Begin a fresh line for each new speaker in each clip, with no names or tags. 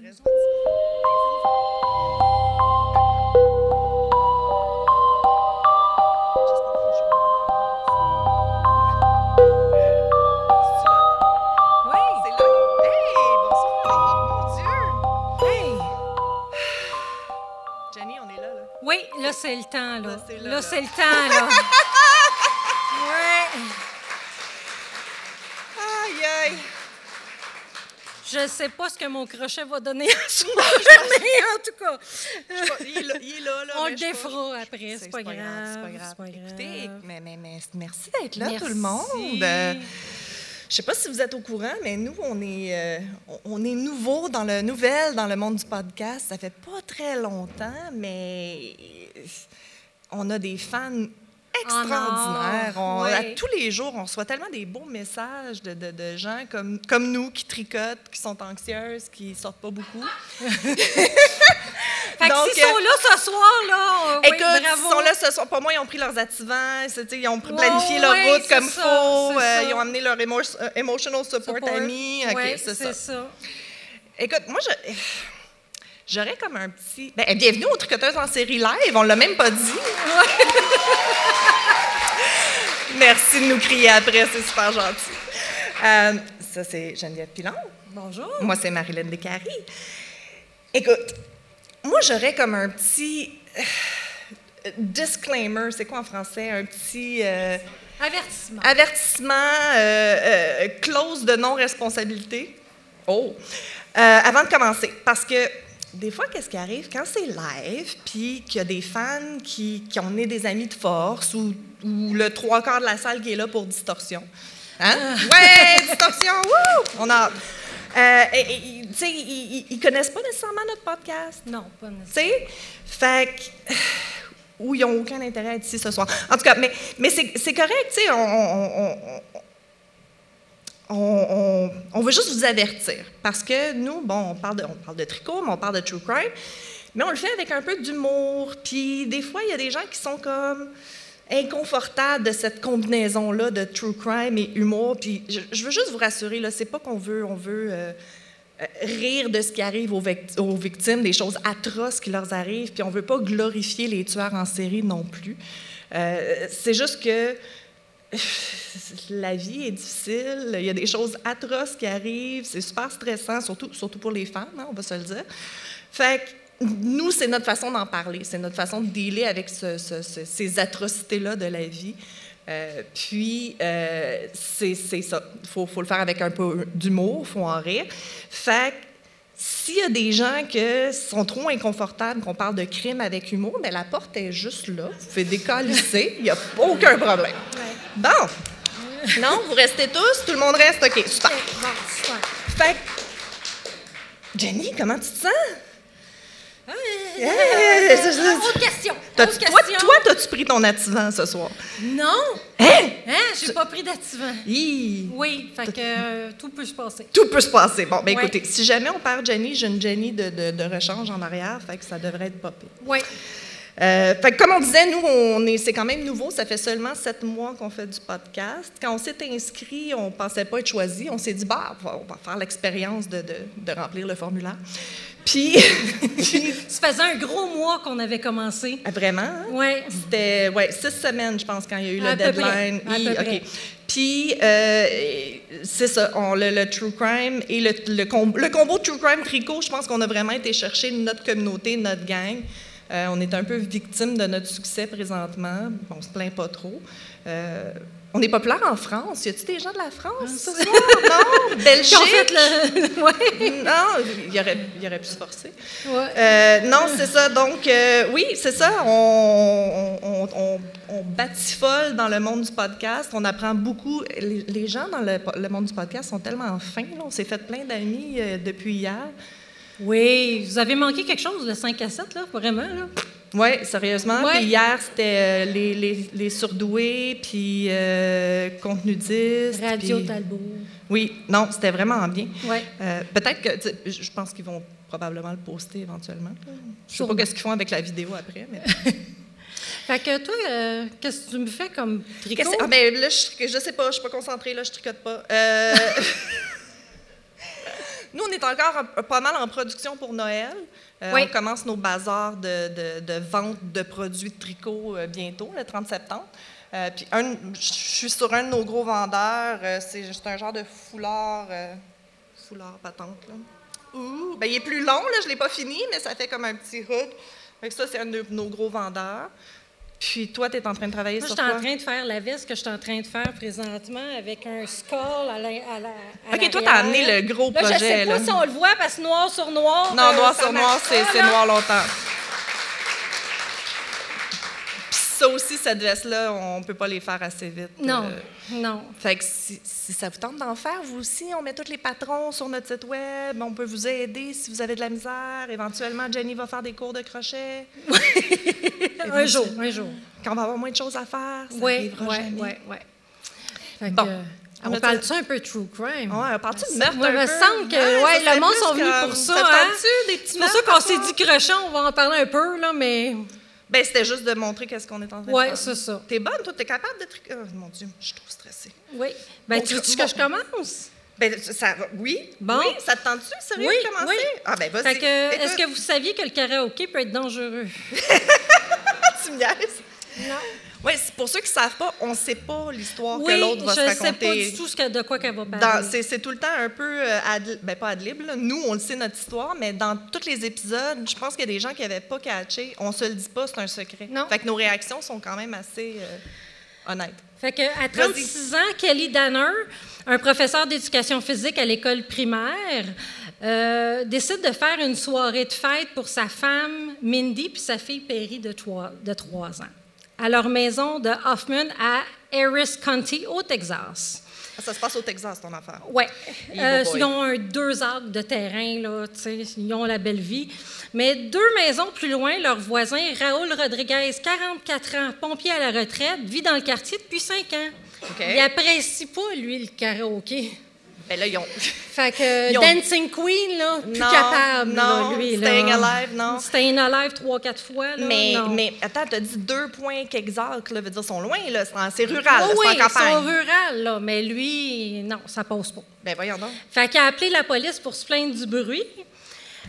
le reste.
Oui.
C'est là. Hey, bonsoir. Mon Dieu.
Hey.
Jenny, on est là, là.
Oui, là, c'est le temps, Là,
là. c'est
le temps, là. ouais.
Aïe, aïe.
Je sais pas ce que mon crochet va donner à ce mais en tout cas,
pas, Il est là, il est là, là,
on le défera après. C'est pas, grave.
C'est pas grave. Écoutez, mais, mais, mais merci d'être là, tout le monde. Euh, Je sais pas si vous êtes au courant, mais nous, on est, euh, on est nouveau dans le nouvel, dans le monde du podcast. Ça fait pas très longtemps, mais on a des fans À
oui.
tous les jours, on reçoit tellement des beaux messages de, de- de gens comme, comme nous qui tricotent, qui sont anxieuses, qui sortent pas beaucoup.
Fait que
Donc,
s'ils sont là ce soir, là, euh, oui,
Écoute,
bravo.
ils sont là ce soir. Pour moi, ils ont pris leurs activants, ils ont planifié leur route comme
ça,
faut. euh, ils ont amené leur euh, emotional support,
Support.
ami. C'est ça.
ça.
Écoute, moi, je- j'aurais comme un petit. Ben, bienvenue aux Tricoteuses en série live, on l'a même pas dit. Merci de nous crier après, c'est super gentil. Euh, ça, c'est Geneviève Pilon.
Bonjour.
Moi, c'est Marilyn Descaries. Écoute, moi, j'aurais comme un petit euh, disclaimer. C'est quoi en français? Un petit euh,
Avertissement.
avertissement, euh, clause de non-responsabilité. Oh! Avant de commencer, parce que des fois, qu'est-ce qui arrive? Quand c'est live, puis qu'il y a des fans qui, qui ont né des amis de force ou, ou le trois quarts de la salle qui est là pour distorsion? Hein? Ouais, distorsion! Wouh! On a. Euh, et- et- tu sais, ils, ils- connaissent pas nécessairement notre podcast?
Non, pas
Tu
nécessairement.
sais? Fait que. Ou ils n'ont aucun intérêt à être ici ce soir. En tout cas, mais, mais c'est c'est correct, tu sais, on, on- on- veut juste vous avertir. Parce que nous, bon, on parle de, on tricot, mais on parle de true crime, mais on le fait avec un peu d'humour. Puis des fois, il y a des gens qui sont comme inconfortables de cette combinaison-là de true crime et humour. Puis je, veux juste vous rassurer, là, c'est pas qu'on veut, on veut euh, euh, rire de ce qui arrive aux victimes, des choses atroces qui leur arrivent, puis on veut pas glorifier les tueurs en série non plus. Euh, c'est juste que la vie est difficile, il y a des choses atroces qui arrivent, c'est super stressant, surtout, surtout pour les femmes, hein, on va se le dire. Fait que nous, c'est notre façon d'en parler, c'est notre façon de dealer avec ce- ce- ce- ces atrocités-là de la vie. Euh, puis, euh, c'est c'est ça. Il faut, faut le faire avec un peu d'humour, il faut en rire. Fait que s'il y a des gens qui sont trop inconfortables qu'on parle de crime avec humour, bien, la porte est juste là. Vous pouvez décalisser, il n'y a aucun problème. Bon. Non, vous restez tous, tout le monde reste. OK, super.
Ok, Bon, super.
Fait Jenny, comment tu te sens?
Euh,
Hey, c'est ça.
Autre question. Autre
toi,
question.
toi, t'as-tu pris ton activant ce soir?
Non.
Hein?
Hein, j'ai pas pris d'activant.
Hi!
Oui, fait que euh, tout peut se passer.
Tout peut se passer. Bon, ben
Ouais.
écoutez, si jamais on perd Jenny, j'ai une Jenny de, de, de rechange en arrière, fait que ça devrait être pire.
Oui.
Euh, fait que comme on disait, nous, on est, c'est quand même nouveau. Ça fait seulement sept mois qu'on fait du podcast. Quand on s'est inscrit, on pensait pas être choisi. On s'est dit, bah, on va, on va faire l'expérience de, de- de remplir le formulaire. Puis,
Ça faisait un gros mois qu'on avait commencé.
ah, vraiment, hein?
Oui.
C'était ouais, six semaines, je pense, quand il y a eu
À
le
peu près,
deadline.
à peu près.
Puis, euh, c'est ça, on, le, le true crime et le, le, com- le combo true crime tricot, je pense qu'on a vraiment été chercher notre communauté, notre gang. Euh, on est un peu victime de notre succès présentement. On se plaint pas trop. Euh, on est populaire en France. Y a-t-il des gens de la France ce soir? Non? Belgique?
Fait le. ouais.
Non, il aurait, il aurait pu se forcer.
Ouais.
Euh, non, c'est ça. Donc, euh, oui, c'est ça. On, on, on, on batifole dans le monde du podcast. On apprend beaucoup. Les, les gens dans le, le monde du podcast sont tellement fins. là. On s'est fait plein d'amis euh, depuis hier.
Oui, vous avez manqué quelque chose, le 5 à 7, là, vraiment, là?
Oui, sérieusement.
Ouais.
Puis hier, c'était euh, les, les, les surdoués, puis euh, contenu 10.
Radio
puis-
Talbot.
Oui, non, c'était vraiment bien.
Oui.
Euh, Peut-être que, je je pense qu'ils vont probablement le poster éventuellement. Je ne sais pas qu'est-ce qu'ils font avec la vidéo après, mais...
Fait que toi, euh, qu'est-ce que tu me fais comme tricot?
Ah, ben là, je, je sais pas, je suis pas concentrée, là, je tricote pas. Euh, Nous, on est encore pas mal en production pour Noël. Euh,
Oui.
On commence nos bazars de, de- de vente de produits de tricot euh, bientôt, le 30 septembre. Euh, puis je suis sur un de nos gros vendeurs. c'est juste un genre de foulard, foulard patente. Là. Ouh, ben, il est plus long, là, je ne l'ai pas fini, mais ça fait comme un petit hood. Ça, c'est un de nos gros vendeurs. Puis toi, tu es en train de travailler
Moi, je
sur
suis en
quoi?
train de faire la veste que je suis en train de faire présentement avec un skull à la. à la- à
OK, toi, tu as amené le gros
Là,
projet.
je sais pas
là.
si on le voit parce que noir sur noir.
Non,
euh,
noir sur noir, c'est noir longtemps. Ça aussi, cette veste-là, on peut pas les faire assez vite.
Non,
euh.
non.
Fait que si, si ça vous tente d'en faire, vous aussi, on met tous les patrons sur notre site web. On peut vous aider si vous avez de la misère. Éventuellement, Jenny va faire des cours de crochet.
Un jour, un jour.
Quand on va avoir moins de choses à faire, ça
Oui,
arrivera
oui,
jamais.
oui, oui.
Bon.
euh,
On
parle-tu un peu true crime?
Ouais, on parle-tu de meurtre
moi, me semble que
Ouais,
ouais,
ça
le monde sont venus pour ça.
ça
hein?
des petits
C'est pour ça qu'on s'est dit crochon, on va en parler un peu, là, mais.
Ben, c'était juste de montrer qu'est-ce qu'on est en train de faire.
c'est ça.
T'es bonne, toi? T'es capable de... tri- Oh, mon Dieu, je suis trop stressée.
Oui. Ben, tu veux-tu que je commence?
Ben, ça, va- oui.
Bon.
Oui, ça te tente-tu, sérieux,
Oui,
de commencer?
oui.
Ah, ben, vas-y.
Est-ce que vous saviez que le karaoké peut être dangereux?
tu me niaises?
Non.
Oui, c'est pour ceux qui ne savent pas, on ne sait pas l'histoire que
Oui,
l'autre va
je
se
ne sais
raconter.
pas du tout ce que- de quoi qu'elle va parler.
C'est tout le temps un peu, euh, ad, ben pas ad lib, là. nous on le sait notre histoire, mais dans tous les épisodes, je pense qu'il y a des gens qui n'avaient pas catché, on se le dit pas, c'est un secret.
Non.
Fait que nos réactions sont quand même assez euh, honnêtes.
Fait que, à 36 ans, Kelly Danner, un professeur d'éducation physique à l'école primaire, euh, décide de faire une soirée de fête pour sa femme Mindy puis sa fille Perry de 3, de 3 ans à leur maison de Hoffman à Harris County, au Texas.
Ça se passe au Texas, ton affaire.
Ouais.
Evil
Euh, ils ont un deux acres de terrain, là, tu sais, ils ont la belle vie. Mais deux maisons plus loin, leur voisin, Raoul Rodriguez, 44 ans, pompier à la retraite, vit dans le quartier depuis 5 ans. Il apprécie pas, lui, le karaoké.
Ben là, ils ont.
Fait que
Ils ont-
Dancing Queen, là, plus
Non,
capable,
non,
là, lui.
Staying
là.
Alive, non.
Staying Alive trois, quatre fois, là,
Mais,
non.
mais attends, tu as dit deux points qu'exacts, là, veut dire, sont loin, là, c'est rural, là,
Oh
c'est
oui,
en
ils sont
campagne.
rurales, là, mais lui, non, ça passe pas.
Ben voyons donc.
Fait qu'il a appelé la police pour se plaindre du bruit.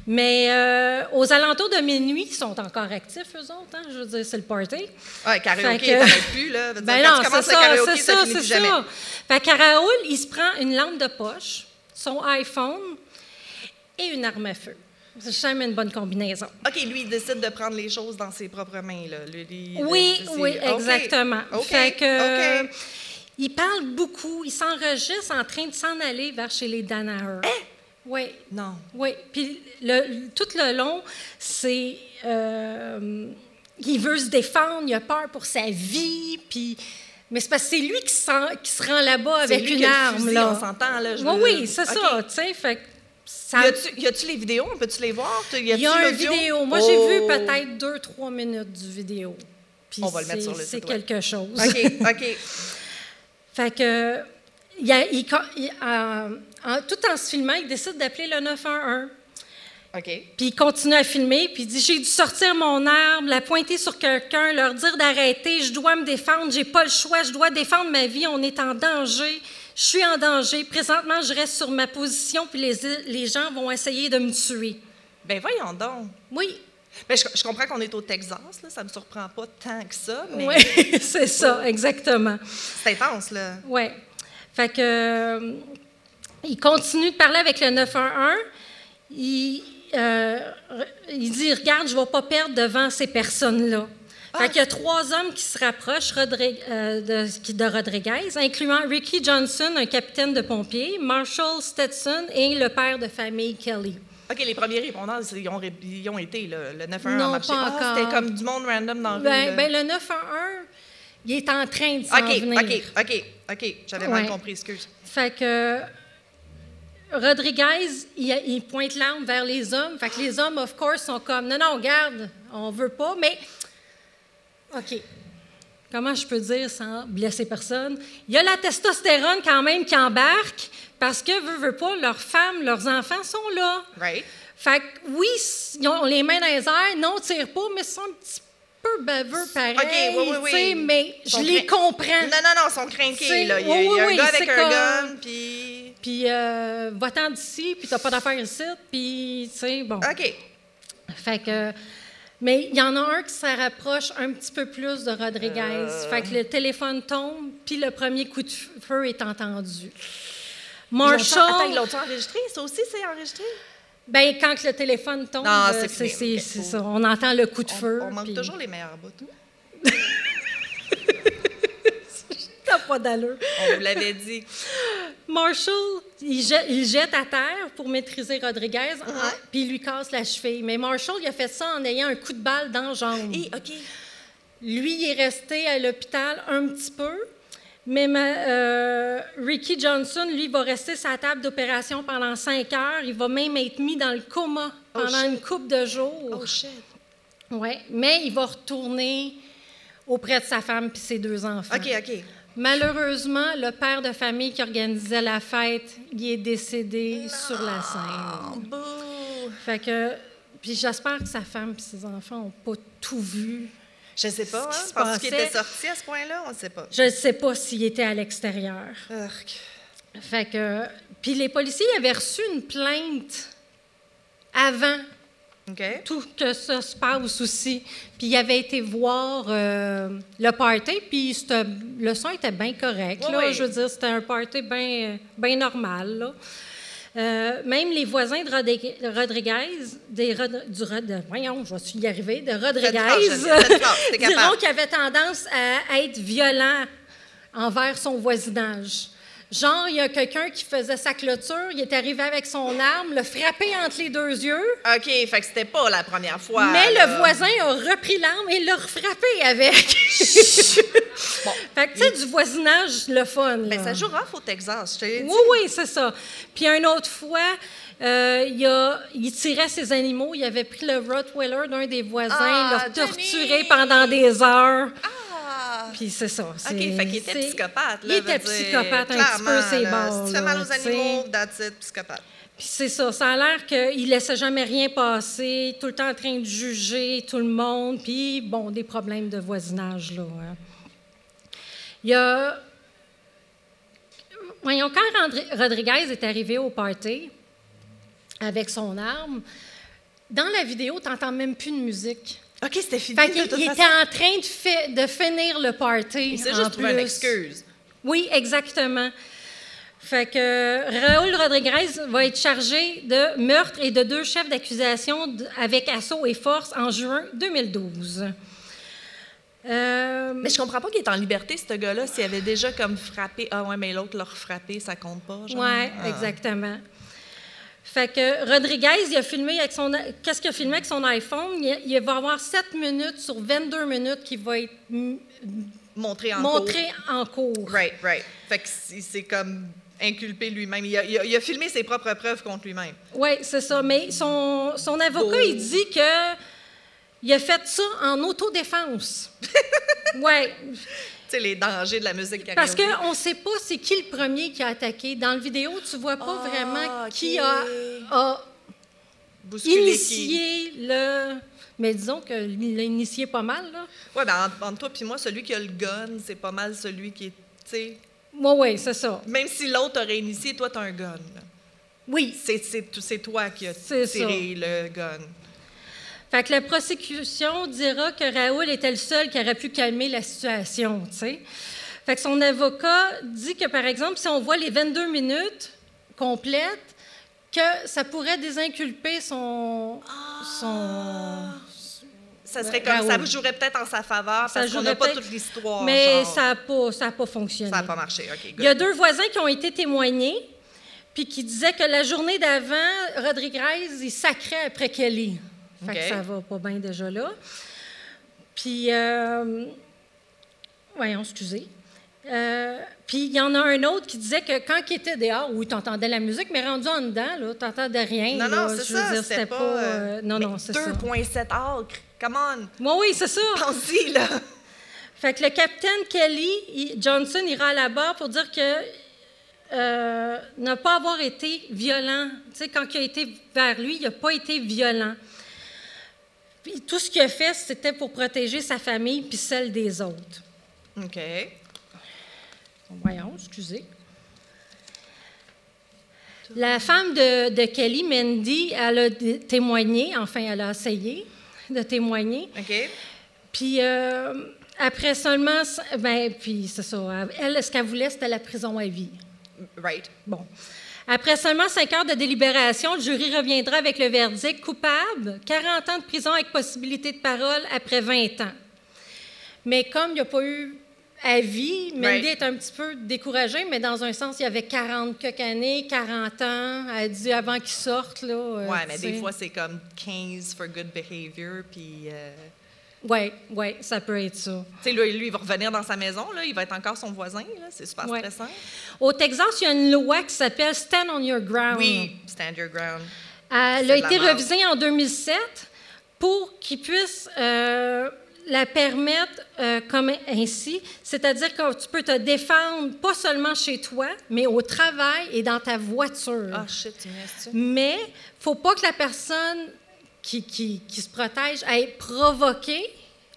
Mais euh, aux alentours de minuit, ils sont encore actifs, eux autres. Hein? Je veux dire, c'est le party.
Ouais, karaoké,
Fait que-
t'arrêtes plus, là. Dire,
Ben
quand
non,
tu
c'est
commences le
ça,
karaoké,
c'est
ça,
ça,
finit
c'est
plus jamais.
ça. Fait que Raoul, il se prend une lampe de poche, son iPhone et une arme à feu. C'est jamais une bonne combinaison.
OK, lui, il décide de prendre les choses dans ses propres mains, là. Lui, lui,
Oui, oui, exactement.
OK,
Fait que,
OK.
il parle beaucoup, il s'enregistre en train de s'en aller vers chez les Danaher.
Hein?
Oui.
Non.
Oui, puis le- tout le long, c'est. euh, il veut se défendre, il a peur pour sa vie, puis. Mais c'est parce que c'est lui qui, s'en- qui se rend là-bas
C'est
avec
lui
une
a
arme.
fusil,
là.
on s'entend, là, je
Oui,
veux-
oui, c'est ça, tu sais. Fait que ça.
Y a-tu- les vidéos? Peux-tu les voir? Y
Il y a une
l'audio?
vidéo. Moi, j'ai
Oh.
vu peut-être deux, trois minutes du vidéo. Puis
On va le mettre
c'est-
sur le
C'est
site web.
quelque chose.
OK, OK.
Fait que, il a- il- il- en- en- tout en se filmant, il décide d'appeler le 911.
OK.
Puis il continue à filmer, puis il dit J'ai dû sortir mon arme, la pointer sur quelqu'un, leur dire d'arrêter, je dois me défendre, j'ai pas le choix, je dois défendre ma vie, on est en danger, je suis en danger. Présentement, je reste sur ma position, puis les, les gens vont essayer de me tuer.
Ben voyons donc.
Oui,
Ben, je, je comprends qu'on est au Texas, là, ça me surprend pas tant que ça, mais
oui, c'est ça, exactement.
c'est intense, là.
Oui. Fait que. Il continue de parler avec le 911. Il, euh, il dit Regarde, je ne vais pas perdre devant ces personnes-là. Fait qu'il y a trois hommes qui se rapprochent Rodri- euh, de, Rodriguez, incluant Ricky Johnson, un capitaine de pompiers, Marshall Stetson et le père de famille Kelly.
OK, les premiers répondants, ils ont, ré- ils ont été, là, le 911
Non,
a marché.
pas
Ah. C'était comme du monde random dans rue.
Ben,
là.
ben, le 911, il est en train de s'en
OK,
venir.
OK, OK, OK. J'avais mal compris, excuse.
Fait que Rodriguez, il, il pointe l'arme vers les hommes. Fait que les hommes, of course, sont comme non, non, garde, on veut pas, mais OK. Comment je peux dire sans blesser personne? Il y a la testostérone quand même qui embarque parce que, veut, veut pas, leurs femmes, leurs enfants sont là.
Right?
Fait que oui, ils ont les mains dans les airs, non, tire pas, mais ils sont un petit peu baveux pareil.
OK, oui, oui, oui.
Mais je les comprends.
Non, non, non, ils sont
C'est-
là. Il y a,
oui,
il y a un
oui,
gars avec un
comme-
gun, puis...
puis euh, va-t'en d'ici, puis t'as pas d'affaires ici, puis, tu sais, bon.
OK.
Fait que, mais il y en a un qui se rapproche un petit peu plus de Rodriguez.
Euh.
Fait que le téléphone tombe, puis le premier coup de feu est entendu.
L'ont- Attends,
Marshall,
ils l'ont enregistré? Ça aussi, c'est enregistré?
ben, quand le téléphone tombe,
c'est
ça. On entend le coup de feu.
On, on manque
puis-
toujours les meilleurs bouts.
T'as pas d'allure.
On vous l'avait dit.
Marshall, il jette, il jette à terre pour maîtriser Rodriguez, en-
Uh-huh.
puis il lui casse la cheville. Mais Marshall, il a fait ça en ayant un coup de balle dans la jambe.
Et, OK.
Lui, il est resté à l'hôpital un petit peu, mais ma- euh, Ricky Johnson, lui, va rester la table d'opération pendant cinq heures. Il va même être mis dans le coma
Oh,
pendant une couple de jours.
Oh, shit.
Ouais, mais il va retourner auprès de sa femme et ses deux enfants.
OK, OK.
Malheureusement, le père de famille qui organisait la fête, il est décédé sur la scène.
bouh.
Fait que, puis j'espère que sa femme et ses enfants n'ont pas tout vu.
Je sais pas, hein? Parce qu'il était sorti à ce point-là, on ne sait pas.
Je ne sais pas s'il était à l'extérieur. Fait que, puis les policiers avaient reçu une plainte avant Tout que ça se passe aussi. Puis il avait été voir euh, le party, puis le son était bien correct.
Oui,
là.
oui.
Je veux dire, c'était un party bien bien normal. là. Euh, même les voisins de Rodri- Rodriguez, des Rod- du Rod- de- voyons, je vais y arriver, de Rodriguez, diront qu'il avait tendance à être violent envers son voisinage. Genre, il y a quelqu'un qui faisait sa clôture, il est arrivé avec son arme, le frappé entre les deux yeux,
OK, fait que c'était pas la première fois.
mais
là.
le voisin a repris l'arme et l'a refrappé avec.
Bon.
Fait que, tu sais, du voisinage, le fun.
Ben,
là.
ça joue au Texas, je.
Oui, oui, c'est ça. Puis une autre fois, euh, il, a, il tirait ses animaux. Il avait pris le Rottweiler d'un des voisins,
Ah,
l'a torturé pendant des heures.
Ah!
Puis c'est ça.
OK,
c'est-
fait qu'il était
c'est-
psychopathe.
Il
Là,
était
veut dire,
psychopathe un petit peu,
là.
bords.
Si tu fais mal aux animaux, that's it, psychopathe.
Puis c'est ça. Ça a l'air qu'il laissait jamais rien passer, tout le temps en train de juger tout le monde. Puis, bon, des problèmes de voisinage, là. hein. Il y a. Voyons, quand Rodriguez est arrivé au party avec son arme, dans la vidéo, tu n'entends même plus de musique.
OK, c'était fini.
Fait
de
qu'il
toute
il
façon.
était en train de, fi- de finir le party.
Il s'est
en
juste trouvé une
plus.
excuse.
Oui, exactement. Fait que Raoul Rodriguez va être chargé de meurtre et de deux chefs d'accusation avec assaut et force en juin 2012. Euh,
Mais je comprends pas qu'il est en liberté, ce gars-là, s'il avait déjà comme frappé. Ah ouais, mais l'autre l'a refrappé, ça compte pas. Genre.
Oui,
Ah.
exactement. Fait que Rodriguez, il a filmé avec son. Qu'est-ce qu'il a filmé avec son iPhone? Il, il va avoir 7 minutes sur 22 minutes qui va être
Montré en
montré en cours.
cours. Right, right. Fait que c'est comme inculpé lui-même. Il a, il, a, il a filmé ses propres preuves contre lui-même.
Oui, c'est ça. Mais son, son avocat, il dit que il a fait ça en autodéfense. oui,
les dangers de la musique
parce qu'on ne sait pas c'est qui le premier qui a attaqué. Dans la vidéo, tu vois pas
Ah,
vraiment qui a, a
Bousculer qui.
initié le... Mais disons qu'il l'a initié pas mal, là.
Ouais, ben entre, toi et moi, celui qui a le gun, c'est pas mal celui qui est. Tu
Oui, oui, c'est ça.
même si l'autre aurait initié, toi, t'as un gun. là.
Oui.
C'est toi qui as tiré le gun.
Fait que la prosécution dira que Raoul était le seul qui aurait pu calmer la situation, tu sais. Fait que son avocat dit que, par exemple, si on voit les 22 minutes complètes, que ça pourrait désinculper son... son...
Ça serait comme ça jouerait peut-être en sa faveur
Ça
parce qu'on n'a pas toute l'histoire.
Mais
genre.
ça n'a pas, ça a pas fonctionné.
Ça n'a pas marché.
Il y a deux voisins qui ont été témoignés, puis qui disaient que la journée d'avant, Rodriguez, il sacrait après Kelly. Fait
OK.
que ça va pas bien déjà là. Puis, euh, voyons, excusez. Euh, puis il y en a un autre qui disait que quand il était dehors, oui, tu entendais la musique, mais rendu en dedans, tu n'entendais rien.
Non,
là.
non, c'est ça. C'était pas. euh,
non, non, c'est ça.
2,7 acres. Come on.
Oui, oui, c'est ça.
Pense-y, là.
Fait que le capitaine Kelly il- Johnson ira là-bas pour dire que euh, ne pas avoir été violent. Tu sais, quand il a été vers lui, il n'a pas été violent. Puis tout ce qu'il a fait, c'était pour protéger sa famille puis celle des autres.
OK.
Voyons, excusez. La femme de, de Kelly, Mandy, elle a témoigné, enfin, elle a essayé de témoigner.
OK?
Puis euh, après seulement, ben, puis c'est ça, elle, ce qu'elle voulait, c'était la prison à vie.
Right.
Bon. Après seulement cinq heures de délibération, le jury reviendra avec le verdict coupable, 40 ans de prison avec possibilité de parole après 20 ans. Mais comme il n'y a pas eu avis, Mandy est un petit peu découragée, mais dans un sens, il y avait 40 quelques années, 40 ans. Elle dit avant qu'ils sortent. Là, euh,
Ouais, mais des fois, c'est comme 15 for good behavior, puis... euh,
Oui, ouais, ça peut être ça.
Tu sais, lui, lui, il va revenir dans sa maison, là, il va être encore son voisin, là, c'est super
Ouais.
stressant.
Au Texas, il y a une loi qui s'appelle Stand on Your Ground.
Oui, stand your ground.
Elle
C'est
a été révisée en 2007 pour qu'ils puissent euh, la permettre euh, comme ainsi, c'est-à-dire que tu peux te défendre pas seulement chez toi, mais au travail et dans ta voiture.
Ah, shit, tu?
Mais faut pas que la personne qui, qui- qui se protège ait provoqué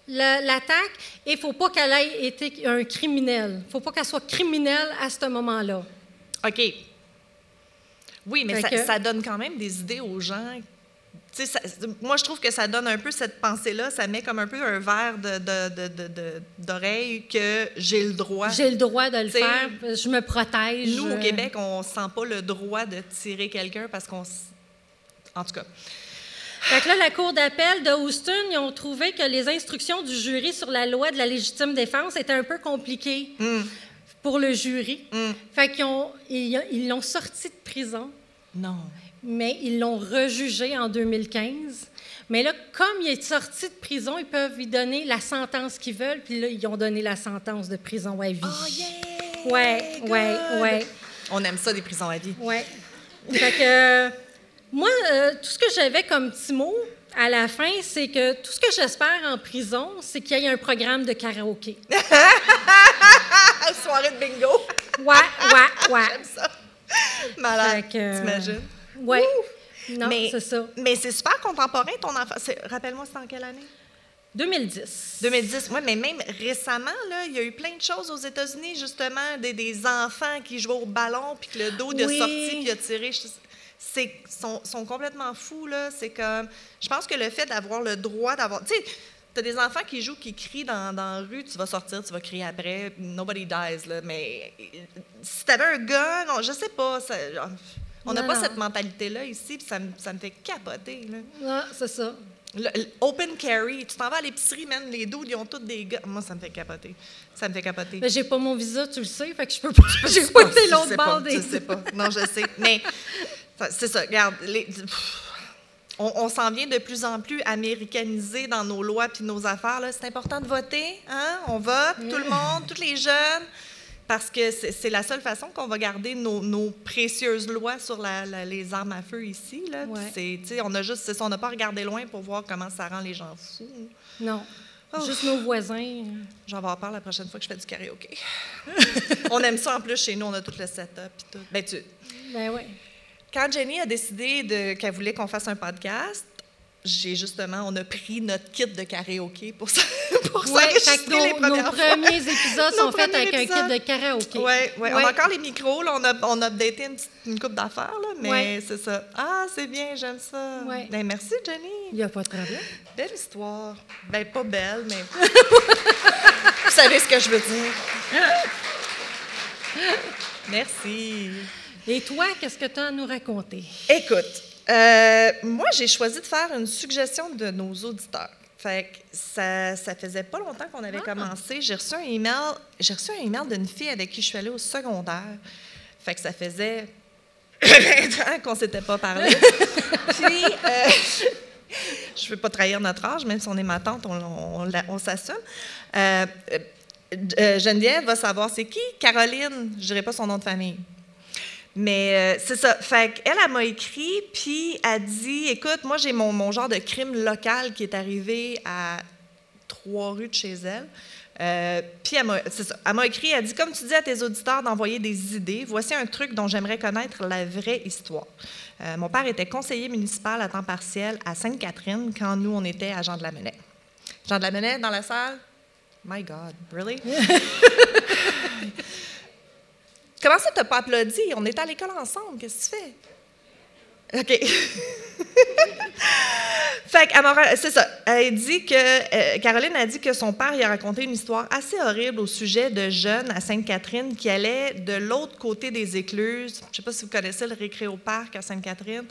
la- l'attaque et faut pas qu'elle ait été un criminel. faut pas qu'elle soit criminelle à ce moment-là.
OK. Oui, mais ça,
que-
ça donne quand même des idées aux gens. Ça- moi, je trouve que ça donne un peu cette pensée-là, ça met comme un peu un verre de- de- de- de- d'oreille que j'ai le droit.
J'ai le droit de le
T'sais,
faire, je me protège.
Nous, au
euh,
Québec, on sent pas le droit de tirer quelqu'un parce qu'on... En tout cas,
Fait que là, la Cour d'appel de Houston, ils ont trouvé que les instructions du jury sur la loi de la légitime défense étaient un peu compliquées
Hmm.
pour le jury.
Mm.
Fait qu'ils ont- ils ils l'ont sorti de prison,
non.
mais ils l'ont rejugé en 2015. Mais là, comme il est sorti de prison, ils peuvent lui donner la sentence qu'ils veulent. Puis là, ils ont donné la sentence de prison à vie.
Oh, yeah!
Ouais, ouais,
Good!
ouais.
On aime ça, des prisons à vie.
Oui. Fait que, euh, moi, euh, tout ce que j'avais comme petit mot à la fin, c'est que tout ce que j'espère en prison, c'est qu'il y ait un programme de karaoké.
Soirée de bingo!
Ouais, ouais, ouais.
J'aime ça. Malade,
que, euh,
t'imagines?
Ouais. Non,
Mais-
c'est ça.
Mais c'est super contemporain, ton enfant. C'est- Rappelle-moi, c'est en quelle année?
2010.
2010. Oui, mais même récemment, là, il y a eu plein de choses aux États-Unis, justement, des, des enfants qui jouaient au ballon, puis que le dos de sorti, puis il a tiré. Je- C'est sont, sont complètement fous, là. C'est comme... Je pense que le fait d'avoir le droit d'avoir... Tu sais, t'as des enfants qui jouent, qui crient dans, dans la rue, tu vas sortir, tu vas crier après, nobody dies, là. Mais si t'avais un gun, on- je sais pas, ça- on n'a pas
non.
cette mentalité-là ici, puis ça, me- ça me fait capoter, là.
C'est ça.
Le- le open carry, tu t'en vas à l'épicerie, man, les dos, ils ont tous des gars. Moi, ça me fait capoter. Ça me fait capoter.
Mais j'ai pas mon visa, tu le sais, fait que je peux pas. J'ai pas été l'autre bord des.
Je sais pas. Non, je sais. Mais c'est ça. Regarde, les- pff, on, on s'en vient de plus en plus américanisé dans nos lois puis nos affaires. C'est important de voter. Hein? On vote, tout le monde, tous les jeunes. Parce que c'est la seule façon qu'on va garder nos, nos précieuses lois sur la- la- les armes à feu ici. Là.
Ouais.
on a juste, ça, on n'a pas regardé loin pour voir comment ça rend les gens fous.
Non.
Oh.
Juste nos voisins.
J'en vais en parler la prochaine fois que je fais du karaoké. on aime ça en plus chez nous, on a tout le setup et tout. Ben, tu,
Ben oui.
Quand Jenny a décidé qu'elle voulait qu'on fasse un podcast, j'ai justement, on a pris notre kit de karaoké pour, ça, pour
Ouais, nos,
les
nos
premières
premiers épisodes
Nos
sont faits avec un kit de karaoké.
Oui, ouais. on
Ouais.
a encore les micros, là, on, a, on a updaté une, petite- une coupe d'affaires, là, mais
Ouais.
c'est ça. Ah, c'est bien, j'aime ça.
Ouais.
Ben, merci, Jenny.
Il n'y a pas de problème.
Belle histoire. Ben, pas belle, mais. Vous savez ce que je veux dire. Merci.
Et toi, qu'est-ce que tu as à nous raconter?
Écoute, euh, moi, j'ai choisi de faire une suggestion de nos auditeurs. Fait que ça, ça faisait pas longtemps qu'on avait
Ah.
commencé. J'ai reçu un email, j'ai reçu un email d'une fille avec qui je suis allée au secondaire. Fait que ça faisait 20 ans qu'on s'était pas parlé. Puis, euh, je ne veux pas trahir notre âge, même si on est ma tante, on, on, la- on s'assume. Euh, Geneviève va savoir c'est qui? Caroline, je dirais pas son nom de famille. Mais euh, c'est ça. Fait qu'elle, elle m'a écrit, puis elle dit Écoute, moi, j'ai mon, mon genre de crime local qui est arrivé à trois rues de chez elle. Euh, puis elle m'a. Elle écrit, elle dit Comme tu dis à tes auditeurs d'envoyer des idées, voici un truc dont j'aimerais connaître la vraie histoire. Euh, mon père était conseiller municipal à temps partiel à Sainte-Catherine quand nous, on était à Jean de la. Jean de la dans la salle? My God, really? Comment ça, t'as pas applaudi? On est à l'école ensemble. Qu'est-ce que tu fais? OK. fait que, c'est ça. Elle dit que, euh, Caroline a dit que son père lui a raconté une histoire assez horrible au sujet de jeunes à Sainte-Catherine qui allaient de l'autre côté des écluses. Je ne sais pas si vous connaissez le récréo-parc à Sainte-Catherine.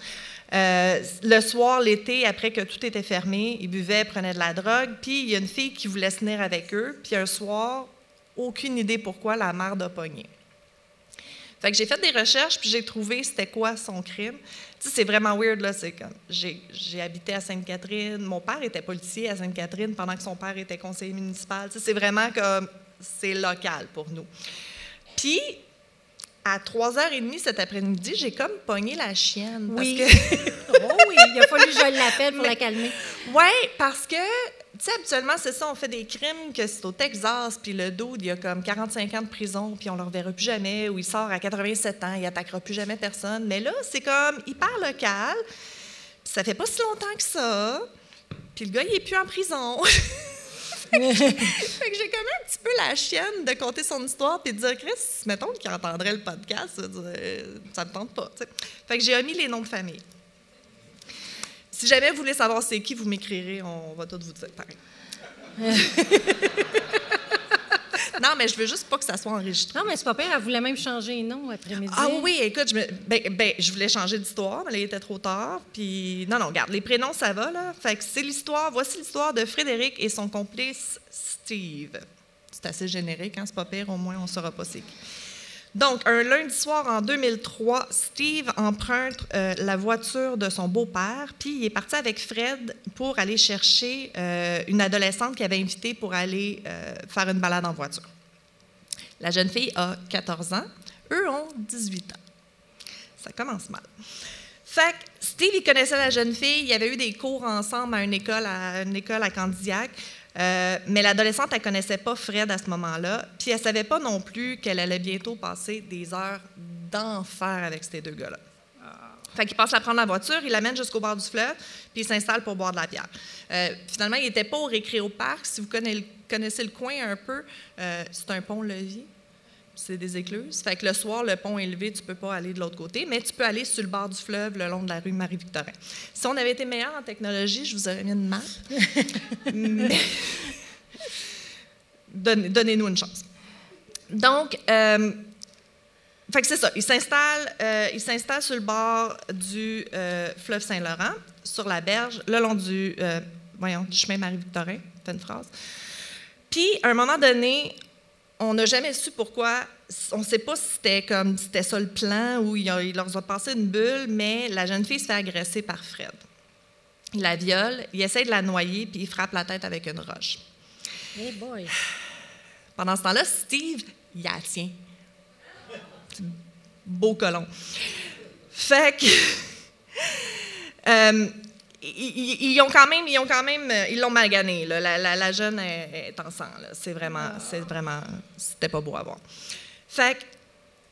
Euh, le soir, l'été, après que tout était fermé, ils buvaient, prenaient de la drogue. Puis il y a une fille qui voulait se tenir avec eux. Puis un soir, aucune idée pourquoi, la mère de pogné. Fait que j'ai fait des recherches, puis j'ai trouvé c'était quoi son crime. Tu sais, c'est vraiment weird, là. C'est comme, j'ai, habité à Sainte-Catherine. Mon père était policier à Sainte-Catherine pendant que son père était conseiller municipal. Tu sais, c'est vraiment comme, c'est local pour nous. Puis, à 3h30 cet après-midi, j'ai comme pogné la chienne.
Oui. oh oui, il a fallu que je l'appelle pour la calmer.
Oui, parce que sais, habituellement, c'est ça, on fait des crimes que c'est au Texas, puis le dude, il a comme 45 ans de prison, puis on le reverra plus jamais, ou il sort à 87 ans, il attaquera plus jamais personne. Mais là, c'est comme hyper local, puis ça fait pas si longtemps que ça, puis le gars, il est plus en prison. fait que j'ai comme un petit peu la chienne de compter son histoire puis de dire, Chris, mettons qu'il entendrait le podcast, ça ne me tente pas. Fait que j'ai omis les noms de famille. Si jamais vous voulez savoir c'est qui, vous m'écrirez, on va tout vous dire pareil. non, mais je veux juste pas que ça soit enregistré.
Non, mais c'est pas pire, elle voulait même changer les noms après-midi.
Ah oui, écoute, je, ben, ben, je voulais changer d'histoire, mais là, il était trop tard. Puis, non, non, regarde, les prénoms, ça va, là. Fait que c'est l'histoire, voici l'histoire de Frédéric et son complice Steve. C'est assez générique, hein, c'est pas pire, au moins, on saura pas c'est qui. Donc, un lundi soir en 2003, Steve emprunte euh, la voiture de son beau-père, puis il est parti avec Fred pour aller chercher euh, une adolescente qu'il avait invitée pour aller euh, faire une balade en voiture. La jeune fille a 14 ans, eux ont 18 ans. Ça commence mal. Fait que Steve, connaissait la jeune fille, il avait eu des cours ensemble à une école à, une Candiac. Euh, mais l'adolescente, elle ne connaissait pas Fred à ce moment-là, puis elle ne savait pas non plus qu'elle allait bientôt passer des heures d'enfer avec ces deux gars-là. Fait qu'il passe à prendre la voiture, il l'amène jusqu'au bord du fleuve, puis il s'installe pour boire de la bière. Euh, finalement, il n'était pas au récréo-parc. Si vous connaissez, le coin un peu, euh, c'est un pont-levis c'est des écluses. Fait que le soir, le pont est levé, tu ne peux pas aller de l'autre côté, mais tu peux aller sur le bord du fleuve, le long de la rue Marie-Victorin. Si on avait été meilleur en technologie, je vous aurais mis une map. mais donnez-nous une chance. Donc, euh, fait que c'est ça. Il s'installe, euh, il s'installe sur le bord du euh, fleuve Saint-Laurent, sur la berge, le long du, voyons, du chemin Marie-Victorin. Fais une phrase. Puis, à un moment donné, on n'a jamais su pourquoi. On ne sait pas si c'était comme c'était ça le plan ou il, leur a passé une bulle, mais la jeune fille se fait agresser par Fred. Il la viole, il essaie de la noyer, puis il frappe la tête avec une roche.
Hey boy.
Pendant ce temps-là, Steve, il la tient. Beau colon. Fait que. Euh, ils, ont quand même, ils ont quand même, euh, ils l'ont mal gagné. La, jeune est, en sang. C'est vraiment, c'est vraiment, c'était pas beau à voir. Fait que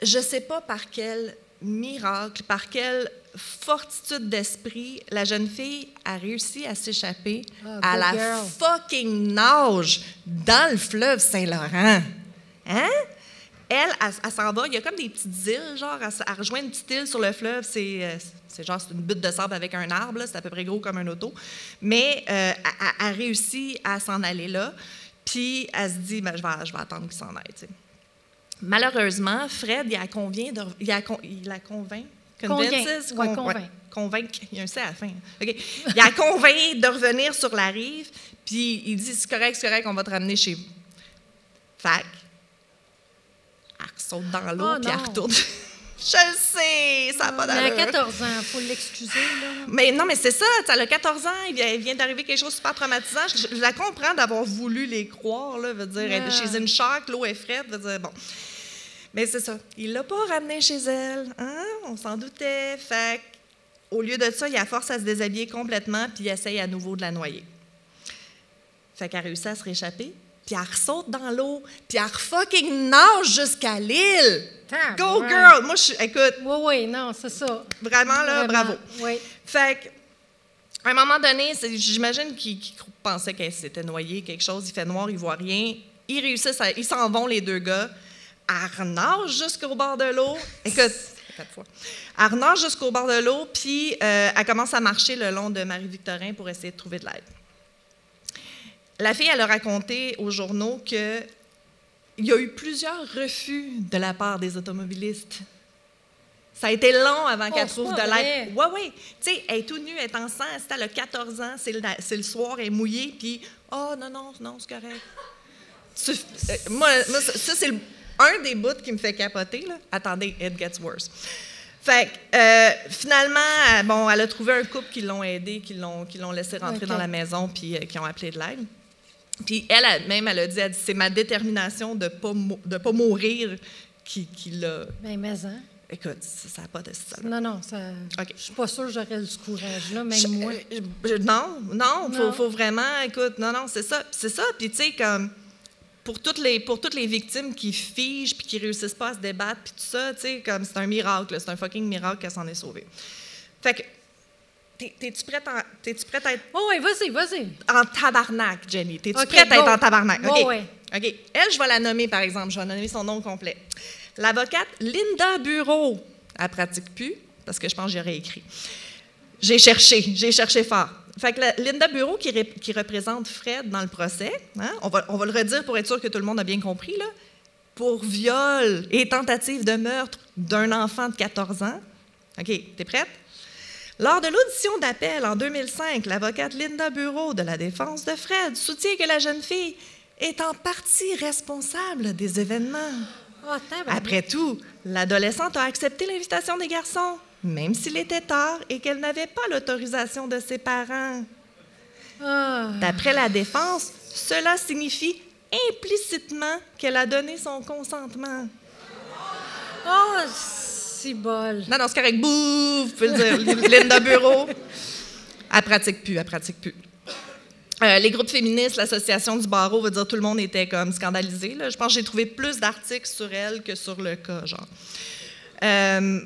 je sais pas par quel miracle, par quelle fortitude d'esprit, la jeune fille a réussi à s'échapper ah, à la fucking nage dans le fleuve Saint-Laurent. Hein? Elle, elle, s'en va. Il y a comme des petites îles, genre, elle, rejoint une petite île sur le fleuve. C'est, euh, c'est genre une butte de sable avec un arbre, c'est à peu près gros comme un auto. Mais euh, elle, a réussi à s'en aller là. Puis elle se dit, ben, je, vais, je vais attendre qu'il s'en aille. Malheureusement, Fred, il la convient de, il, a, il convainc.
Convinces, con, ouais,
convaincre. Il y a un C à la fin. Il a convainc de revenir sur la rive, puis il dit c'est correct, c'est correct, on va te ramener chez vous. Fac. Elle saute dans l'eau, oh, puis elle retourne. Je le sais, ça n'a pas d'allure.
Mais à 14 ans, il faut l'excuser.
Mais non, mais c'est ça, elle a 14 ans, il vient d'arriver quelque chose de super traumatisant. Je, la comprends d'avoir voulu les croire, là, veut dire, chez une shark, l'eau est frette, veut dire, bon. Mais c'est ça, il l'a pas ramené chez elle, hein? on s'en doutait. Fait au lieu de ça, il a force à se déshabiller complètement, puis il essaye à nouveau de la noyer. Fait qu'elle réussit à se réchapper, puis elle ressaute dans l'eau, puis elle fucking nage jusqu'à l'île. Go girl! Moi, je écoute.
Oui, oui, non, c'est ça.
Vraiment, là, bravo.
Oui.
Fait qu'à un moment donné, j'imagine qu'il pensait qu'elle s'était noyée, quelque chose, il fait noir, il voit rien. Ils réussissent, ils s'en vont, les deux gars. Elle jusqu'au bord de l'eau. Écoute, quatre fois. Elle jusqu'au bord de l'eau, puis euh, elle commence à marcher le long de Marie-Victorin pour essayer de trouver de l'aide. La fille, elle a raconté aux journaux qu'il y a eu plusieurs refus de la part des automobilistes. Ça a été long avant
Oh,
qu'elle
c'est
trouve de l'aide. Oui, oui. Tu sais, elle est tout nue, elle est enceinte, elle a 14 ans, c'est le, soir, elle est mouillée, puis « Oh, non, non, non, c'est correct. Tu- euh, moi, moi, ça, ça, c'est un des bouts qui me fait capoter. Là. Attendez, it gets worse. Fait que, euh, finalement, euh, bon, elle a trouvé un couple qui l'ont aidé, qui l'ont, qui l'ont laissé rentrer dans la maison, puis euh, qui ont appelé de l'aide. Puis elle, elle- même, elle a dit, c'est ma détermination de ne pas, de pas mourir qui, qui l'a...
Ben, mais hein.
Écoute, ça n'a pas de style.
Non, non, ça.
OK.
Je suis pas sûre que j'aurais ce courage-là, même
Je-
moi.
euh, je- non, non, faut,
Non.
faut vraiment, écoute, non, non, c'est ça, c'est ça. Puis tu sais, comme pour toutes les pour toutes les victimes qui figent puis qui réussissent pas à se débattre puis tout ça, tu sais, comme c'est un miracle, là, c'est un fucking miracle qu'elle s'en est sauvée. Fait que t'es-tu prête, à- t'es-tu prête à être
Oh, oui, vas-y, vas-y.
en tabarnak, Jenny? T'es-tu prête à être en tabarnak? OK.
ouais.
OK. Elle, je vais la nommer, par exemple. Je vais nommer son nom complet. L'avocate Linda Bureau. Elle pratique plus, parce que je pense que j'aurais écrit. J'ai cherché, j'ai cherché fort. Fait que la- Linda Bureau, qui, ré- qui représente Fred dans le procès, hein, on, va, on va le redire pour être sûr que tout le monde a bien compris, là, pour viol et tentative de meurtre d'un enfant de 14 ans. OK, t'es prête? Lors de l'audition d'appel en 2005, l'avocate Linda Bureau de la défense de Fred soutient que la jeune fille est en partie responsable des événements.
Oh.
Après tout, l'adolescente a accepté l'invitation des garçons, même s'il était tard et qu'elle n'avait pas l'autorisation de ses parents.
Ah.
D'après la défense, cela signifie implicitement qu'elle a donné son consentement.
Oh, si bol.
Non, non, c'est correct. Bouh, vous pouvez le dire. Linda Bureau. Elle pratique plus, elle pratique plus. Euh, les groupes féministes, l'association du barreau, veut dire tout le monde était comme scandalisé. Je pense que j'ai trouvé plus d'articles sur elle que sur le cas, genre. Euh,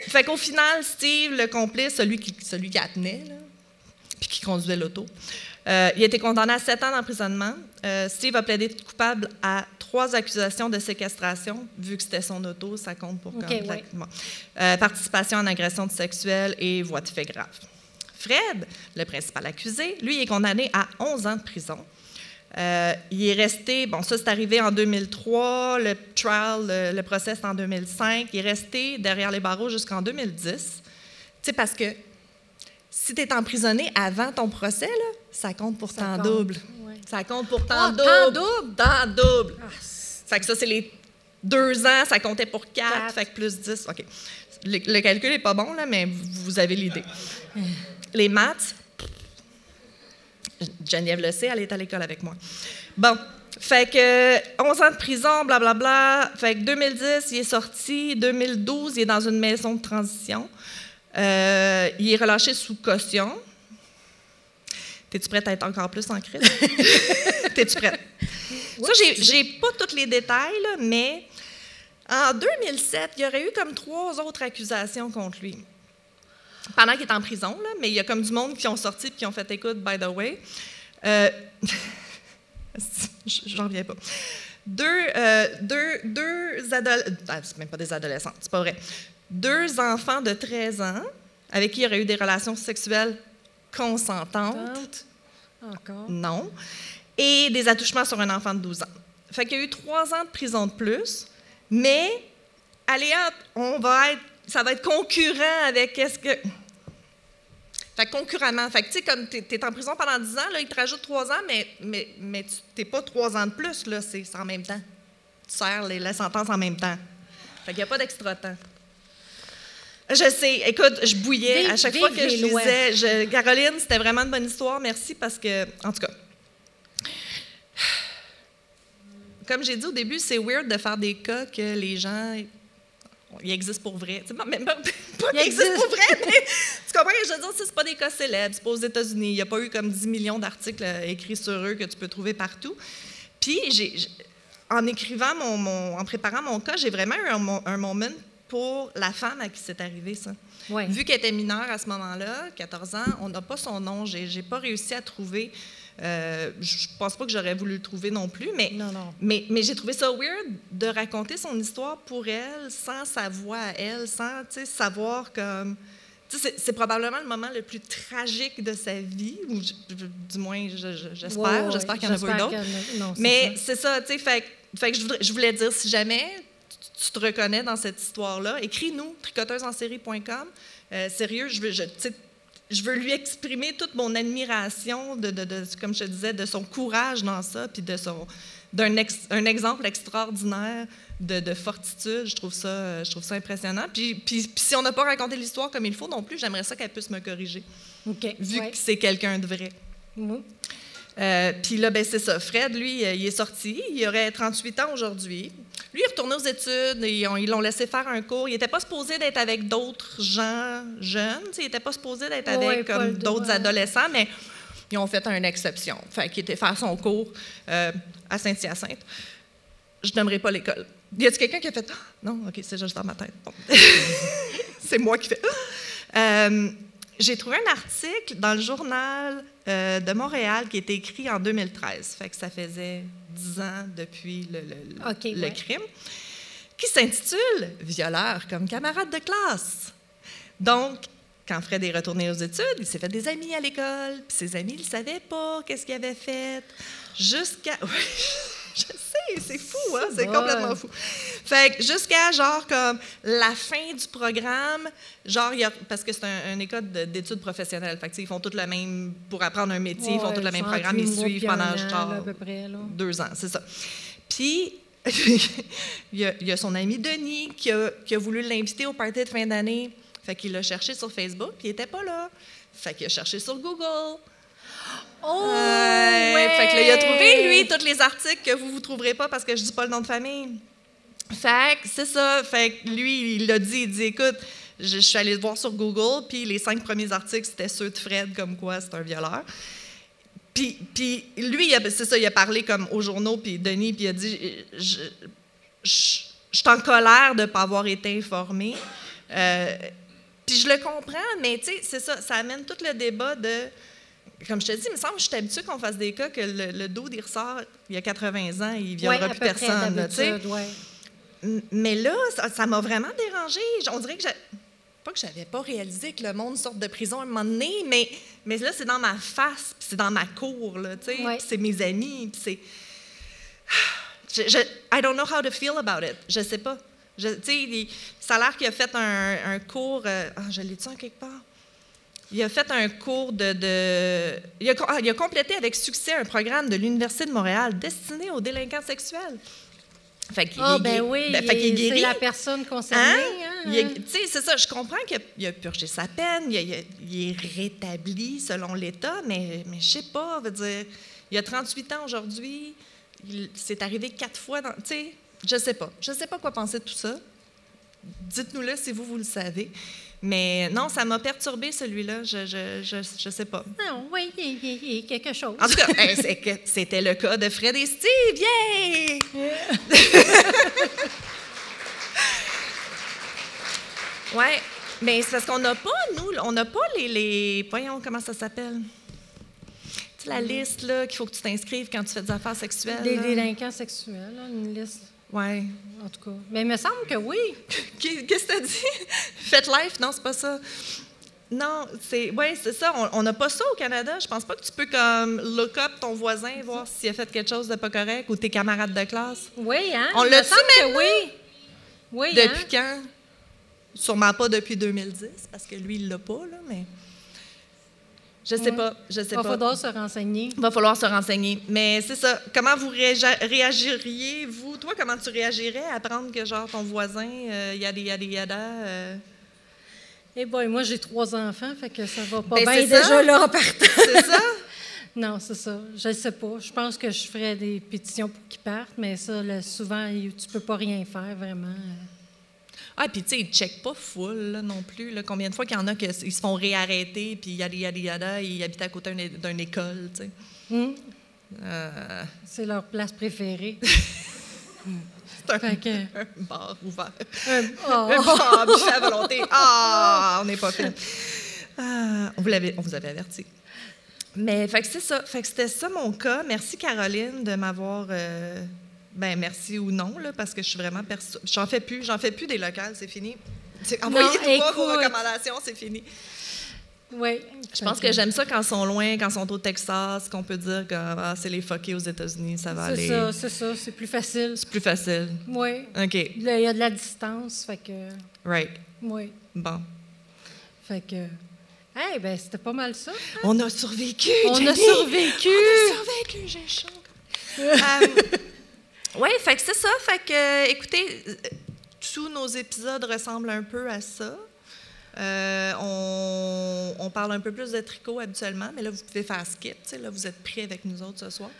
fait qu'au final, Steve, le complice, celui qui, celui qui la tenait, puis qui conduisait l'auto, euh, il a été condamné à sept ans d'emprisonnement. Euh, Steve a plaidé coupable à trois accusations de séquestration, vu que c'était son auto, ça compte pour
OK,
comme
ouais.
Bon. Euh, participation en agression sexuelle et voie de fait grave. Fred, le principal accusé, lui, est condamné à 11 ans de prison. Euh, il est resté, bon, ça c'est arrivé en 2003, le trial, le, le procès c'est en 2005. Il est resté derrière les barreaux jusqu'en 2010. Tu sais, parce que si tu es emprisonné avant ton procès, là, ça compte pour
Ça
temps
compte,
double.
ouais.
Ça compte pour
Ah,
temps
temps
double.
double?
Temps double.
Ah,
Fait que ça, c'est les deux ans, ça comptait pour quatre,
Quatre.
fait que plus 10. OK. Le, le calcul n'est pas bon, là, mais vous, vous avez l'idée. Les maths, Geneviève le sait, elle est à l'école avec moi. Bon, fait que 11 ans de prison, blablabla. Fait que 2010, il est sorti. 2012, il est dans une maison de transition. Euh, il est relâché sous caution. T'es-tu prête à être encore plus en crise? T'es-tu prête? Ça, j'ai- pas tous les détails, mais en 2007, il y aurait eu comme trois autres accusations contre lui. Pendant qu'il est en prison, mais il y a comme du monde qui ont sorti et qui ont fait écoute, by the way. Euh, J'en reviens pas. Deux, euh, deux, deux adolescents, c'est même pas des adolescents, c'est pas vrai. Deux enfants de 13 ans avec qui il y aurait eu des relations sexuelles consentantes.
Tente. Encore?
Non. Et des attouchements sur un enfant de 12 ans. Fait qu'il y a eu trois ans de prison de plus, mais allez hop, on va être, ça va être concurrent avec qu'est-ce que. Fait que concurremment. Fait que, tu sais, comme tu es, en prison pendant 10 ans, là, ils te rajoutent trois ans, mais, mais, mais tu n'es pas trois ans de plus, là, c'est en même temps. Tu sers les, la sentence en même temps. Fait qu'il n'y a pas d'extra temps. Je sais. Écoute, je bouillais
Vive-
à chaque fois que je lisais. Je- Caroline, c'était vraiment une bonne histoire. Merci parce que, en tout cas, comme j'ai dit au début, c'est weird de faire des cas que les gens. Ils existent pour vrai. Même pas, pas qu'ils existent
existent.
pour vrai, mais tu comprends? Je veux dire, c'est pas des cas célèbres. C'est pas aux États-Unis. Il n'y a pas eu comme 10 millions d'articles euh, écrits sur eux que tu peux trouver partout. Puis, j'ai, en écrivant mon, mon- en préparant mon cas, j'ai vraiment eu un moment pour la femme à qui c'est arrivé, ça.
Ouais.
Vu qu'elle était mineure à ce moment-là, 14 ans, on n'a pas son nom. J'ai n'ai pas réussi à trouver. Euh, je pense pas que j'aurais voulu le trouver non plus, mais,
Non, non.
mais, mais j'ai trouvé ça weird de raconter son histoire pour elle, sans sa voix à elle, sans savoir comme. C'est probablement le moment le plus tragique de sa vie, ou je- je- du moins, je- je- j'espère.
Ouais,
j'espère qu'il y en a pas eu d'autres. Mais c'est ça, tu sais, fait, que- fait que je, voudrais- je voulais dire, si jamais tu, te reconnais dans cette histoire-là, écris-nous, tricoteusesensérie.com. Euh, sérieux, je veux, je, je veux lui exprimer toute mon admiration, de, de- de- comme je te disais, de son courage dans ça, puis de son d'un ex- un exemple extraordinaire de, de fortitude. Je trouve ça, euh, je trouve ça impressionnant. Puis, puis- puis si on n'a pas raconté l'histoire comme il faut non plus, j'aimerais ça qu'elle puisse me corriger,
OK.
vu
ouais.
que c'est quelqu'un de vrai.
Oui.
Euh, Puis là, ben, c'est ça. Fred, lui, euh, il est sorti. Il aurait 38 ans aujourd'hui. Lui, il est retourné aux études. Ils ont- ils l'ont laissé faire un cours. Il n'était pas supposé d'être avec d'autres gens jeunes. Il n'était pas supposé d'être
Ouais,
avec d'autres adolescents, mais ils ont fait une exception. Fait qu'il était faire son cours euh, à Saint-Hyacinthe. Je n'aimerais pas l'école. Y a-t-il quelqu'un qui a fait Ah! Non, OK, c'est juste dans ma tête. Bon. c'est moi qui fais! Euh, J'ai trouvé un article dans le journal euh, de Montréal qui a été écrit en 2013. Fait que ça faisait 10 ans depuis le, le-
OK,
le
ouais.
crime, qui s'intitule Violeur comme camarade de classe. Donc, quand Fred est retourné aux études, il s'est fait des amis à l'école, puis ses amis ne savaient pas qu'est-ce qu'il avait fait. Jusqu'à. Oui, je sais, c'est fou, hein? C'est
bon.
complètement fou. Fait que jusqu'à genre comme la fin du programme, genre, y a- parce que c'est un- une école de- d'études professionnelles. Fait que, ils font tout le même, pour apprendre un métier, ils font tout le même programme, ils suivent pendant
an,
genre
là, à peu près, là.
deux ans, c'est ça. Puis, il y, a, il y a son ami Denis qui a, qui a voulu l'inviter au party de fin d'année. Fait qu'il l'a cherché sur Facebook, puis il n'était pas là. Fait qu'il a cherché sur Google.
Oh!
Ouais! Fait que là, il a trouvé, lui, tous les articles que vous ne vous trouverez pas parce que je dis pas le nom de famille. Fait que c'est ça. Fait que lui, il l'a dit, il dit, écoute, je, je suis allé le voir sur Google, puis les cinq premiers articles, c'était ceux de Fred, comme quoi c'est un violeur. Puis, puis lui, c'est ça, il a parlé comme aux journaux, puis Denis, puis il a dit, je, je, je suis en colère de ne pas avoir été informé. Euh, puis je le comprends, mais tu sais, c'est ça, ça amène tout le débat de comme je te dis, il me semble que je suis habituée qu'on fasse des cas que le, le dos, il ressort, il y a 80 ans, il ne violera
Ouais,
plus personne.
ouais.
Mais là, ça m'a vraiment dérangée. On dirait que. Pas que j'avais pas réalisé que le monde sorte de prison à un moment donné, mais, mais là, c'est dans ma face, puis c'est dans ma cour, là, tu sais,
Ouais.
c'est mes amis, puis c'est. Je, je- I don't know how to feel about it. Je sais pas. Je- Tu sais, ça a l'air qu'il a fait un, un cours. euh, ah, je l'ai-tu en quelque part? Il a fait un cours de. de- il, a, ah, il a complété avec succès un programme de l'Université de Montréal destiné aux délinquants sexuels. Fait qu'il est
ben oui,
ben,
c'est la personne concernée.
Hein?
hein, hein.
Tu sais, c'est ça. Je comprends qu'il a, a purgé sa peine, il, a- est rétabli selon l'État, mais, mais je sais pas, veut dire, il a 38 ans aujourd'hui, c'est arrivé quatre fois dans. Tu sais, je sais pas. Je sais pas quoi penser de tout ça. Dites-nous-le si vous, vous le savez. Mais non, ça m'a perturbé celui-là. Je, je, je, je sais pas.
Non, oui, il y, a- quelque chose.
En tout cas, c'était le cas de Fred et Steve. Yay! ouais, mais c'est parce qu'on n'a pas, nous, on n'a pas les, les. Voyons comment ça s'appelle. Tu sais, la liste là, qu'il faut que tu t'inscrives quand tu fais des affaires sexuelles.
Des
là.
délinquants sexuels, là, une liste,
Ouais.
en tout cas. Mais il me semble que oui.
Qu'est- Qu'est-ce que tu as dit? Faites life? Non, c'est pas ça. Non, c'est ouais, c'est ça. On- n'a pas ça au Canada. Je pense pas que tu peux comme look up ton voisin, voir s'il a fait quelque chose de pas correct ou tes camarades de classe.
Oui, hein?
On
semble que oui. Oui,
Depuis
hein?
quand? Sûrement pas depuis 2010, parce que lui, il l'a pas, là, mais. Je sais pas. Je sais
Il va
pas.
falloir se renseigner.
Il va falloir se renseigner. Mais c'est ça. Comment vous réagi- réagiriez, vous? Toi, comment tu réagirais à apprendre que, genre, ton voisin, euh, yada, yada, yada. euh,
Eh boy, moi, j'ai trois enfants, fait que ça va pas
Ben,
bien
ça.
déjà là en partant.
c'est ça?
Non, c'est ça. Je ne sais pas. Je pense que je ferais des pétitions pour qu'ils partent, mais ça, là, souvent, tu peux pas rien faire, vraiment.
Ah, puis tu sais, ils ne checkent pas full là, non plus. Là. Combien de fois qu'il y en a qui se font réarrêter, puis yada, yada, yada, ils habitent à côté d'une école, tu sais.
Hum,
Euh,
C'est leur place préférée.
C'est un,
Fait que-
un bar ouvert.
Un- oh.
Un bar buffet à volonté. Ah, on n'est pas fin. Ah, on, vous l'avait- on vous avait averti. Mais fait que c'est ça. Fait que c'était ça mon cas. Merci Caroline de m'avoir. euh, ben merci ou non là, parce que je suis vraiment perso. J'en fais plus. J'en fais plus des locales. C'est fini. C'est- pas vos recommandations. C'est fini.
Oui.
Je pense que j'aime ça quand ils sont loin, quand ils sont au Texas, qu'on peut dire que ah, c'est les fuckés aux États-Unis, ça va
C'est
aller.
ça, c'est ça. C'est plus facile.
C'est plus facile.
Oui.
OK.
Il y a de la distance, fait que.
Right.
Oui.
Bon.
Fait que. Eh ben, c'était pas mal ça.
On a survécu.
On a survécu.
On a survécu, j'ai chaud. oui, fait que c'est ça. Fait que, euh, écoutez, euh, tous nos épisodes ressemblent un peu à ça. Euh, on, on parle un peu plus de tricot habituellement, mais là, vous pouvez faire skip. Là, vous êtes prêts avec nous autres ce soir.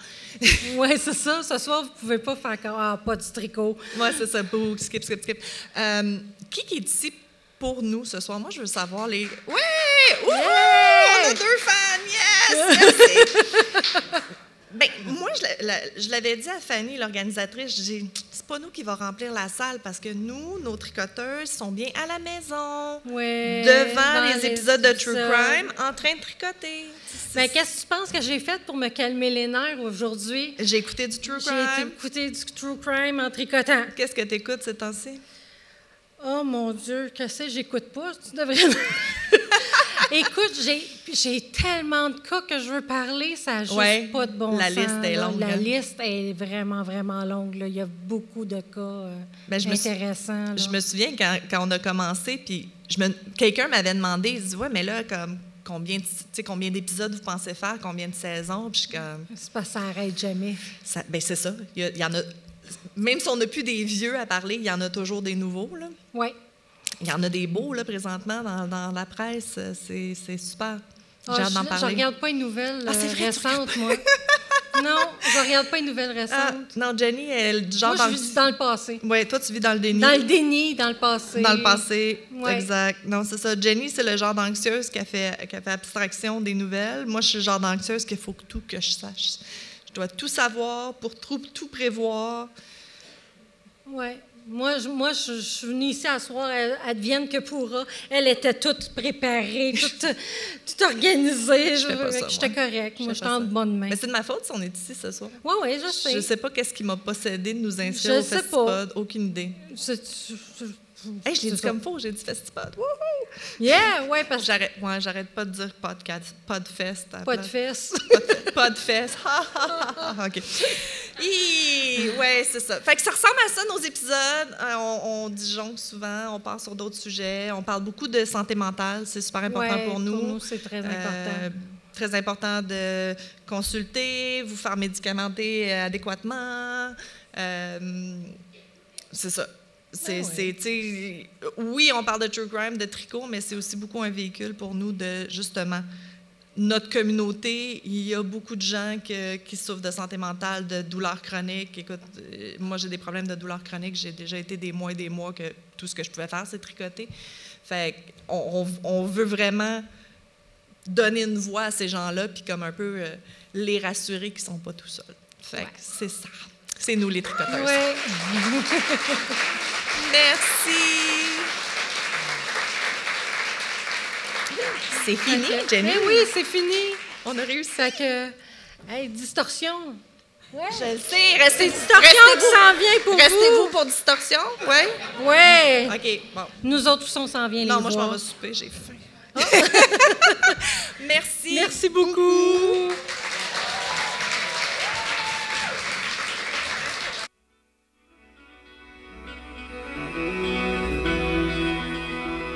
Oui, c'est ça. Ce soir, vous pouvez pas faire comme ah, pas du tricot.
Moi, c'est ça. Bouh, skip, skip, skip. Euh, qui qui est ici pour nous ce soir? Moi, je veux savoir les. Oui! Wouhou! On a deux fans! Yes! Merci! ben, moi, je l'a- la- je l'avais dit à Fanny, l'organisatrice, j'ai c'est pas nous qui va remplir la salle parce que nous, nos tricoteuses, sont bien à la maison,
Ouais.
devant les épisodes de True. Crime, en train de tricoter.
Ben, qu'est-ce que tu penses que j'ai fait pour me calmer les nerfs aujourd'hui?
J'ai écouté du True
J'ai
Crime.
écouter du true crime en tricotant.
Qu'est-ce que tu écoutes ces temps-ci?
Oh mon Dieu, qu'est-ce que j'écoute pas? Tu devrais. Écoute, j'ai, tellement de cas que je veux parler, ça n'a juste
Ouais,
pas de bon
la
sens.
liste est longue,
La
hein.
liste est vraiment, vraiment longue. là. Il y a beaucoup de cas euh,
Ben, je me suis-
intéressants.
Je me souviens quand, quand on a commencé, puis me- quelqu'un m'avait demandé, il dit ouais, mais là comme combien combien d'épisodes vous pensez faire, combien de saisons, puis je suis comme
pas ça arrête jamais.
ça- ben c'est ça, il y, a- il y en a même si on n'a plus des vieux à parler, il y en a toujours des nouveaux là.
Oui.
Il y en a des beaux là présentement dans, dans la presse, c'est c'est super. J'ai
Ah,
hâte d'en
je, je
parler.
regarde pas une nouvelle
Ah, c'est
euh,
vrai,
récente, moi. non, je regarde pas une nouvelle récente.
Ah, non, Jenny, elle genre
moi, je vis dans le passé.
Ouais, toi tu vis dans le déni.
Dans le déni, dans le passé.
Dans le passé,
Ouais.
exact. Non, c'est ça. Jenny, c'est le genre d'anxieuse qui a, fait, qui a fait abstraction des nouvelles. Moi, je suis le genre d'anxieuse qu'il faut que tout que je sache. Je dois tout savoir pour tout, tout prévoir.
Oui. Moi, je, moi je, je suis venue ici à soir, advienne que pourra. Elle était toute préparée, toute, toute organisée. J'étais
moi.
correcte.
Je
Moi, j'étais en bonne main.
Mais c'est de ma faute si on est ici ce soir.
Oui, oui, je sais.
Je sais pas qu'est-ce qui m'a possédé de nous inscrire
Je
au
sais pas.
Aucune idée.
C'est-
Hey, je l'ai dit comme faux, j'ai dit Festipod. Wouhou!
Yeah, oui, parce que
J'arrête, ouais, j'arrête pas de dire podcast, podfest. ha, ha. OK. Hi, ouais, c'est ça. Fait que ça ressemble à ça, nos épisodes. Euh, on, on disjoncte souvent, on part sur d'autres sujets. On parle beaucoup de santé mentale. C'est super important
Ouais,
pour nous.
Pour nous, c'est très important.
Euh, très important de consulter, vous faire médicamenter adéquatement. Euh, c'est ça. C'est,
ouais.
sais, oui, on parle de true crime, de tricot, mais c'est aussi beaucoup un véhicule pour nous de, justement, notre communauté. Il y a beaucoup de gens que- qui souffrent de santé mentale, de douleurs chroniques. Écoute, euh, moi, j'ai des problèmes de douleurs chroniques. J'ai déjà été des mois et des mois que tout ce que je pouvais faire, c'est tricoter. Fait on, on veut vraiment donner une voix à ces gens-là, puis comme un peu euh, les rassurer qu'ils sont pas tout seuls. Fait c'est ça. C'est nous les tricoteuses.
Ouais.
Merci. C'est fini, Jenny?
Eh oui, c'est fini.
On a réussi.
Fait que, hey, distorsion. Ouais.
Je le sais. Restez,
Distorsion qui
restez-vous.
s'en vient pour
Restez-vous
vous.
pour distorsion, ouais.
Ouais.
OK, bon.
Nous autres, on s'en vient les
Non, moi, je m'en vais souper, j'ai faim. Merci.
Merci beaucoup.